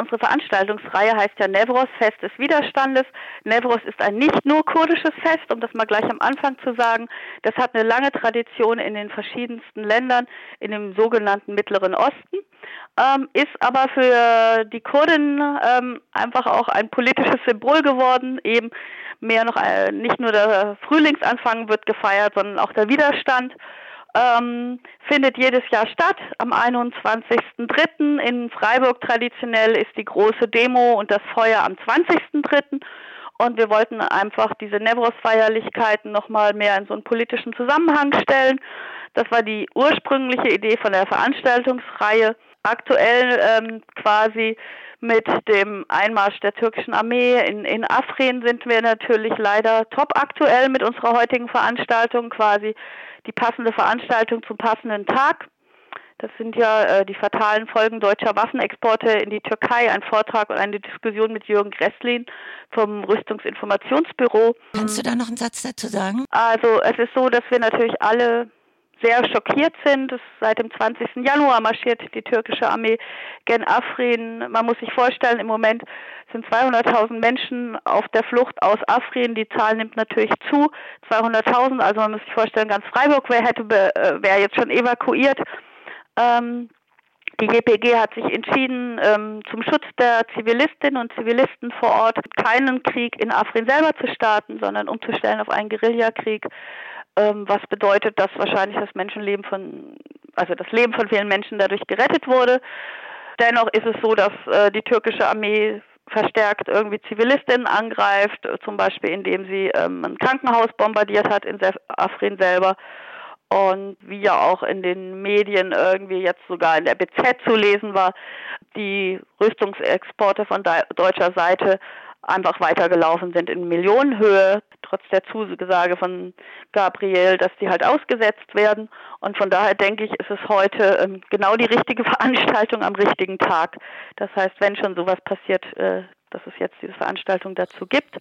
unsere Veranstaltungsreihe heißt ja Nevros, Fest des Widerstandes. Nevros ist ein nicht nur kurdisches Fest, um das mal gleich am Anfang zu sagen. Das hat eine lange Tradition in den verschiedensten Ländern in dem sogenannten Mittleren Osten, ähm, ist aber für die Kurden ähm, einfach auch ein politisches Symbol geworden, eben mehr noch äh, nicht nur der Frühlingsanfang wird gefeiert, sondern auch der Widerstand ähm, findet jedes Jahr statt. Am 21.03. in Freiburg traditionell ist die große Demo und das Feuer am 20.03. Und wir wollten einfach diese Nevros-Feierlichkeiten nochmal mehr in so einen politischen Zusammenhang stellen. Das war die ursprüngliche Idee von der Veranstaltungsreihe. Aktuell ähm, quasi mit dem Einmarsch der türkischen Armee in, in Afrin sind wir natürlich leider top aktuell mit unserer heutigen Veranstaltung, quasi die passende Veranstaltung zum passenden Tag. Das sind ja äh, die fatalen Folgen deutscher Waffenexporte in die Türkei, ein Vortrag und eine Diskussion mit Jürgen Gresslin vom Rüstungsinformationsbüro. Kannst du da noch einen Satz dazu sagen? Also es ist so, dass wir natürlich alle sehr schockiert sind. Seit dem 20. Januar marschiert die türkische Armee gen Afrin. Man muss sich vorstellen, im Moment sind 200.000 Menschen auf der Flucht aus Afrin. Die Zahl nimmt natürlich zu. 200.000, also man muss sich vorstellen, ganz Freiburg wäre äh, wäre jetzt schon evakuiert. Ähm, die JPG hat sich entschieden, ähm, zum Schutz der Zivilistinnen und Zivilisten vor Ort keinen Krieg in Afrin selber zu starten, sondern umzustellen auf einen Guerillakrieg ähm, was bedeutet, dass wahrscheinlich das Menschenleben von, also das Leben von vielen Menschen dadurch gerettet wurde. Dennoch ist es so, dass äh, die türkische Armee verstärkt irgendwie Zivilistinnen angreift, zum Beispiel indem sie ähm, ein Krankenhaus bombardiert hat in Afrin selber. Und wie ja auch in den Medien irgendwie jetzt sogar in der BZ zu lesen war, die Rüstungsexporte von deutscher Seite einfach weitergelaufen sind in Millionenhöhe, trotz der Zusage von Gabriel, dass die halt ausgesetzt werden. Und von daher denke ich, ist es heute ähm, genau die richtige Veranstaltung am richtigen Tag. Das heißt, wenn schon sowas passiert, äh, dass es jetzt diese Veranstaltung dazu gibt.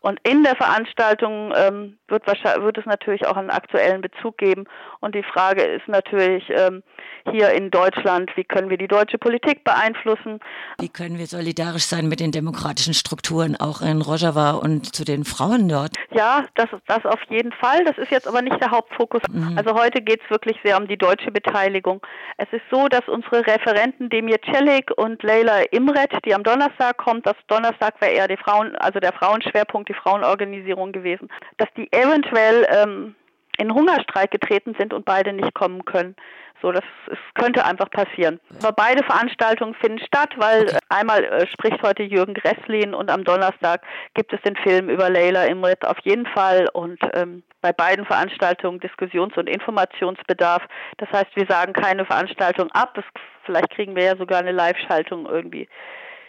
Und in der Veranstaltung ähm, wird, wird, es natürlich auch einen aktuellen Bezug geben. Und die Frage ist natürlich ähm, hier in Deutschland, wie können wir die deutsche Politik beeinflussen? Wie können wir solidarisch sein mit den demokratischen Strukturen, auch in Rojava und zu den Frauen dort? Ja, das, das auf jeden Fall. Das ist jetzt aber nicht der Hauptfokus. Mhm. Also heute geht es wirklich sehr um die deutsche Beteiligung. Es ist so, dass unsere Referenten Demir Celik und Leila Imret, die am Donnerstag kommt, das Donnerstag wäre eher die Frauen, also der Frauenschwerpunkt, die Frauenorganisation gewesen, dass die eventuell ähm, in Hungerstreik getreten sind und beide nicht kommen können. So, das, das könnte einfach passieren. Aber beide Veranstaltungen finden statt, weil okay. einmal äh, spricht heute Jürgen Gresslin und am Donnerstag gibt es den Film über Leila Imrit auf jeden Fall und ähm, bei beiden Veranstaltungen Diskussions- und Informationsbedarf. Das heißt, wir sagen keine Veranstaltung ab. Das, vielleicht kriegen wir ja sogar eine Live-Schaltung irgendwie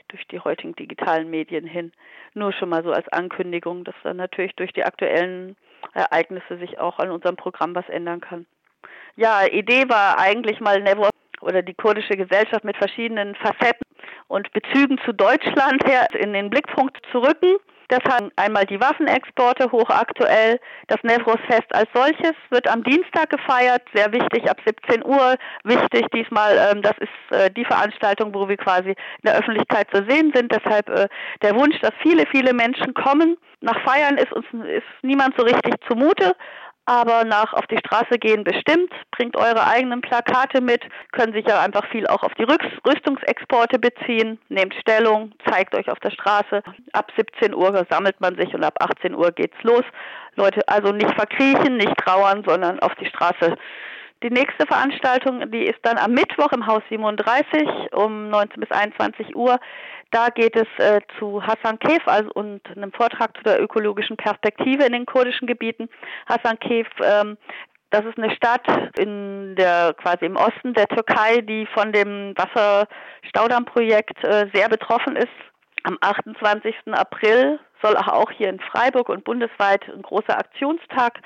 durch die heutigen digitalen Medien hin. Nur schon mal so als Ankündigung, dass dann natürlich durch die aktuellen Ereignisse sich auch an unserem Programm was ändern kann. Ja, Idee war eigentlich mal Nevo oder die kurdische Gesellschaft mit verschiedenen Facetten und Bezügen zu Deutschland her in den Blickpunkt zu rücken. Das hat einmal die Waffenexporte hochaktuell. Das Nevros-Fest als solches wird am Dienstag gefeiert, sehr wichtig ab 17 Uhr. Wichtig diesmal, ähm, das ist äh, die Veranstaltung, wo wir quasi in der Öffentlichkeit zu sehen sind. Deshalb äh, der Wunsch, dass viele, viele Menschen kommen. Nach Feiern ist uns ist niemand so richtig zumute aber nach auf die Straße gehen bestimmt. Bringt eure eigenen Plakate mit, können sich ja einfach viel auch auf die Rüstungsexporte beziehen. Nehmt Stellung, zeigt euch auf der Straße. Ab 17 Uhr sammelt man sich und ab 18 Uhr geht's los. Leute, also nicht verkriechen, nicht trauern, sondern auf die Straße. Die nächste Veranstaltung, die ist dann am Mittwoch im Haus 37 um 19 bis 21 Uhr. Da geht es äh, zu Hassan Kef also, und einem Vortrag zu der ökologischen Perspektive in den kurdischen Gebieten. Hassan Kef ähm, das ist eine Stadt in der quasi im Osten der Türkei, die von dem Wasserstaudammprojekt äh, sehr betroffen ist. Am 28. April soll auch hier in Freiburg und bundesweit ein großer Aktionstag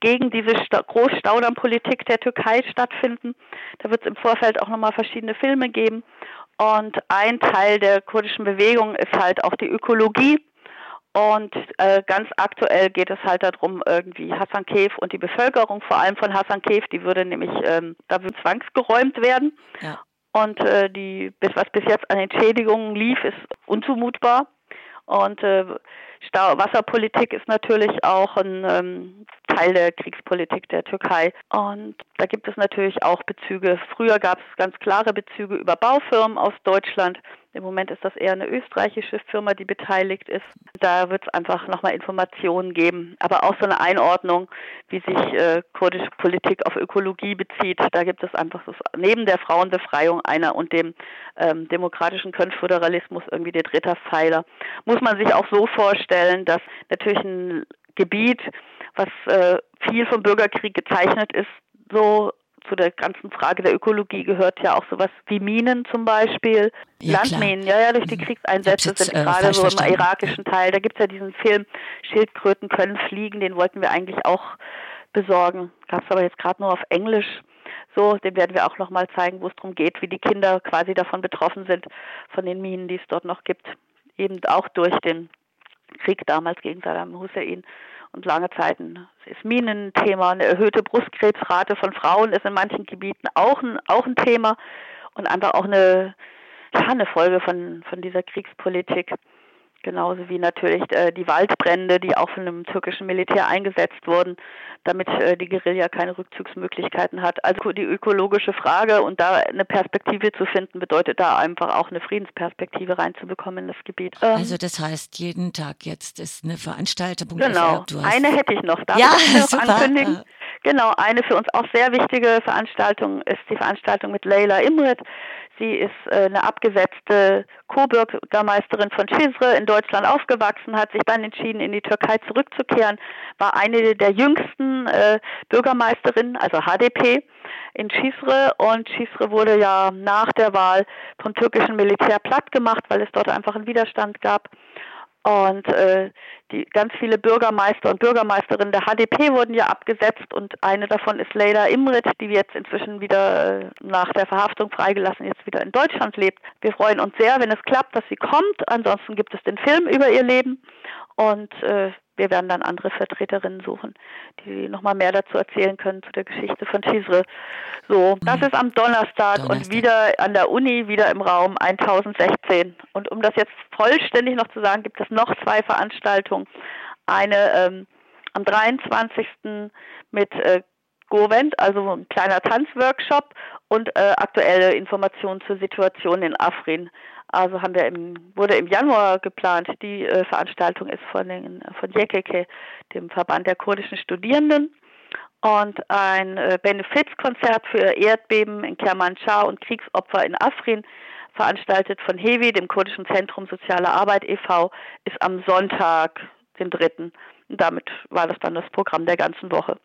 gegen diese Großstaudammpolitik der Türkei stattfinden. Da wird es im Vorfeld auch nochmal verschiedene Filme geben. Und ein Teil der kurdischen Bewegung ist halt auch die Ökologie. Und äh, ganz aktuell geht es halt darum, irgendwie Hassan Kef und die Bevölkerung, vor allem von Hassan Kef, die würde nämlich, ähm, da würde zwangsgeräumt werden. Ja. Und äh, die, was bis jetzt an Entschädigungen lief, ist unzumutbar. Und äh, Wasserpolitik ist natürlich auch ein ähm, Teil der Kriegspolitik der Türkei. Und da gibt es natürlich auch Bezüge. Früher gab es ganz klare Bezüge über Baufirmen aus Deutschland. Im Moment ist das eher eine österreichische Firma, die beteiligt ist. Da wird es einfach nochmal Informationen geben. Aber auch so eine Einordnung, wie sich äh, kurdische Politik auf Ökologie bezieht. Da gibt es einfach so, neben der Frauenbefreiung einer und dem ähm, demokratischen Konföderalismus irgendwie der dritte Pfeiler. Muss man sich auch so vorstellen, dass natürlich ein Gebiet, was äh, viel vom Bürgerkrieg gezeichnet ist, so zu der ganzen Frage der Ökologie gehört ja auch sowas wie Minen zum Beispiel. Ja, Landminen, klar. ja, ja, durch die mhm. Kriegseinsätze jetzt, sind äh, gerade so im irakischen Teil. Da gibt es ja diesen Film Schildkröten können fliegen, den wollten wir eigentlich auch besorgen. Gab es aber jetzt gerade nur auf Englisch. So, den werden wir auch nochmal zeigen, wo es darum geht, wie die Kinder quasi davon betroffen sind, von den Minen, die es dort noch gibt. Eben auch durch den Krieg damals gegen Saddam Hussein und lange Zeiten ist Minenthema. Eine erhöhte Brustkrebsrate von Frauen ist in manchen Gebieten auch ein, auch ein Thema und einfach auch eine, ja, eine Folge von, von dieser Kriegspolitik. Genauso wie natürlich äh, die Waldbrände, die auch von einem türkischen Militär eingesetzt wurden, damit äh, die Guerilla keine Rückzugsmöglichkeiten hat. Also die ökologische Frage und da eine Perspektive zu finden, bedeutet da einfach auch eine Friedensperspektive reinzubekommen in das Gebiet. Ähm, also das heißt, jeden Tag jetzt ist eine Veranstaltung. Genau, eine hätte ich noch. Darf ja, ich noch super. ankündigen? Genau, eine für uns auch sehr wichtige Veranstaltung ist die Veranstaltung mit Leila Imret. Sie ist äh, eine abgesetzte Co-Bürgermeisterin von Cizre in Deutschland aufgewachsen, hat sich dann entschieden, in die Türkei zurückzukehren, war eine der jüngsten äh, Bürgermeisterinnen, also HDP in Cizre und Cizre wurde ja nach der Wahl vom türkischen Militär platt gemacht, weil es dort einfach einen Widerstand gab. Und äh, die ganz viele Bürgermeister und Bürgermeisterinnen der HDP wurden ja abgesetzt und eine davon ist Leila Imrit, die jetzt inzwischen wieder äh, nach der Verhaftung freigelassen jetzt wieder in Deutschland lebt. Wir freuen uns sehr, wenn es klappt, dass sie kommt. Ansonsten gibt es den Film über ihr Leben und äh, wir werden dann andere Vertreterinnen suchen, die nochmal mehr dazu erzählen können zu der Geschichte von Chisre. So, das mhm. ist am Donnerstag, Donnerstag, und wieder an der Uni, wieder im Raum 1016. Und um das jetzt vollständig noch zu sagen, gibt es noch zwei Veranstaltungen. Eine ähm, am 23. mit äh, Govent, also ein kleiner Tanzworkshop und äh, aktuelle Informationen zur Situation in Afrin. Also haben wir im, wurde im Januar geplant. Die äh, Veranstaltung ist von, den, von YKK, dem Verband der kurdischen Studierenden. Und ein äh, Benefizkonzert für Erdbeben in Kermanschah und Kriegsopfer in Afrin, veranstaltet von HEWI, dem Kurdischen Zentrum Soziale Arbeit e.V., ist am Sonntag, den 3. Und damit war das dann das Programm der ganzen Woche.